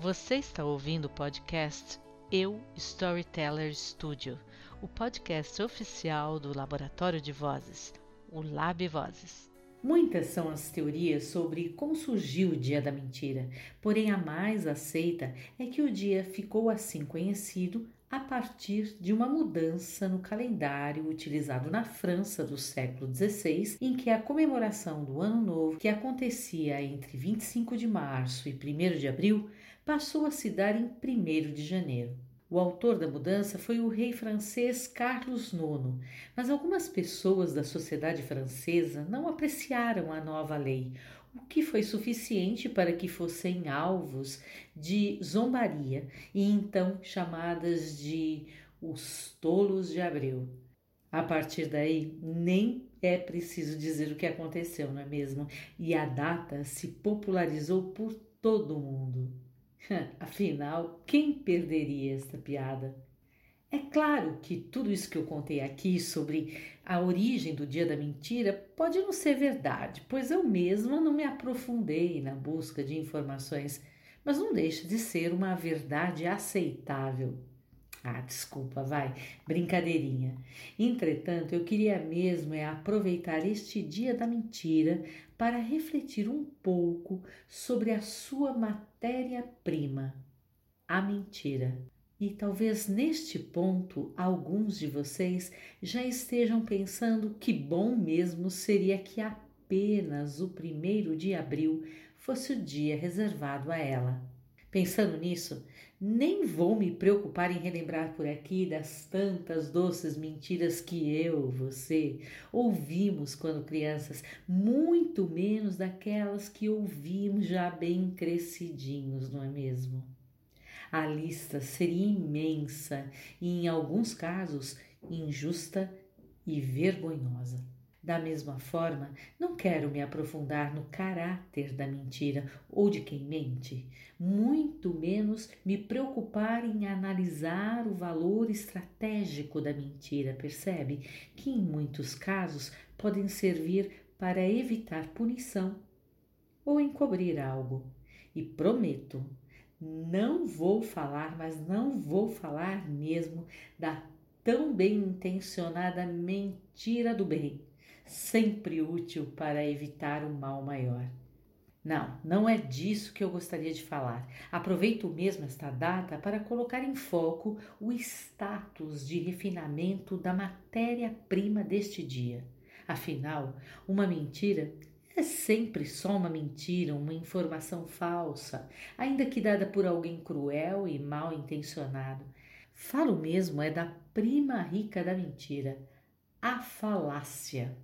Você está ouvindo o podcast Eu Storyteller Studio, o podcast oficial do Laboratório de Vozes, o Lab Vozes. Muitas são as teorias sobre como surgiu o Dia da Mentira, porém a mais aceita é que o dia ficou assim conhecido a partir de uma mudança no calendário utilizado na França do século XVI, em que a comemoração do Ano Novo, que acontecia entre 25 de março e 1 de abril, passou a se dar em 1 de janeiro. O autor da mudança foi o rei francês Carlos IX, mas algumas pessoas da sociedade francesa não apreciaram a nova lei, o que foi suficiente para que fossem alvos de zombaria e então chamadas de os tolos de abril. A partir daí, nem é preciso dizer o que aconteceu, não é mesmo? E a data se popularizou por todo o mundo. Afinal, quem perderia esta piada? É claro que tudo isso que eu contei aqui sobre a origem do dia da mentira pode não ser verdade, pois eu mesma não me aprofundei na busca de informações, mas não deixa de ser uma verdade aceitável. Ah, desculpa, vai, brincadeirinha. Entretanto, eu queria mesmo é aproveitar este dia da mentira para refletir um pouco sobre a sua matéria-prima, a mentira. E talvez neste ponto alguns de vocês já estejam pensando que bom mesmo seria que apenas o primeiro de abril fosse o dia reservado a ela. Pensando nisso, nem vou me preocupar em relembrar por aqui das tantas doces mentiras que eu, você, ouvimos quando crianças, muito menos daquelas que ouvimos já bem crescidinhos, não é mesmo? A lista seria imensa e, em alguns casos, injusta e vergonhosa. Da mesma forma, não quero me aprofundar no caráter da mentira ou de quem mente, muito menos me preocupar em analisar o valor estratégico da mentira, percebe? Que em muitos casos podem servir para evitar punição ou encobrir algo. E prometo não vou falar, mas não vou falar mesmo da tão bem intencionada mentira do bem, sempre útil para evitar um mal maior. Não, não é disso que eu gostaria de falar. Aproveito mesmo esta data para colocar em foco o status de refinamento da matéria-prima deste dia. Afinal, uma mentira é sempre só uma mentira, uma informação falsa, ainda que dada por alguém cruel e mal intencionado. Falo mesmo é da prima rica da mentira, a falácia.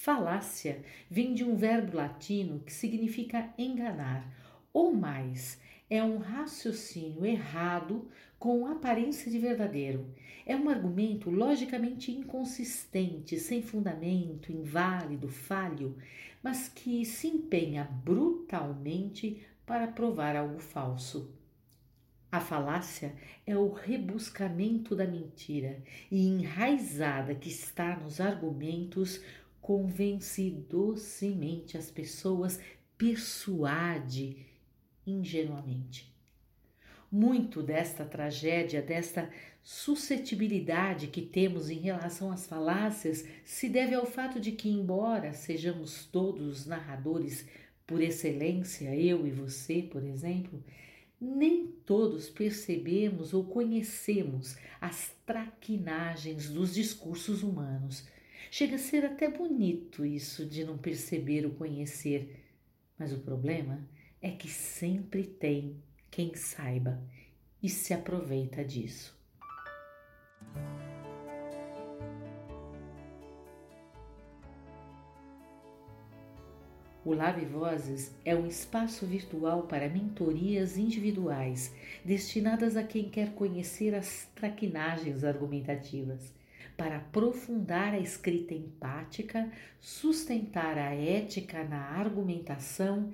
Falácia vem de um verbo latino que significa enganar, ou mais, é um raciocínio errado com aparência de verdadeiro. É um argumento logicamente inconsistente, sem fundamento, inválido, falho, mas que se empenha brutalmente para provar algo falso. A falácia é o rebuscamento da mentira e enraizada que está nos argumentos convence docemente as pessoas, persuade ingenuamente. Muito desta tragédia, desta suscetibilidade que temos em relação às falácias, se deve ao fato de que, embora sejamos todos narradores por excelência, eu e você, por exemplo, nem todos percebemos ou conhecemos as traquinagens dos discursos humanos. Chega a ser até bonito isso de não perceber ou conhecer, mas o problema é que sempre tem quem saiba e se aproveita disso. O Lab Vozes é um espaço virtual para mentorias individuais destinadas a quem quer conhecer as traquinagens argumentativas, para aprofundar a escrita empática, sustentar a ética na argumentação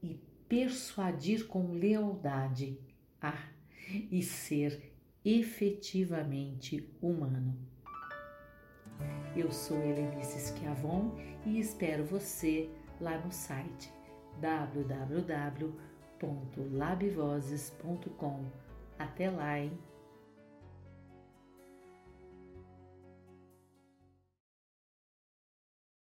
e persuadir com lealdade ah, e ser efetivamente humano. Eu sou Helenice Schiavon e espero você lá no site www.labvozes.com. Até lá, hein?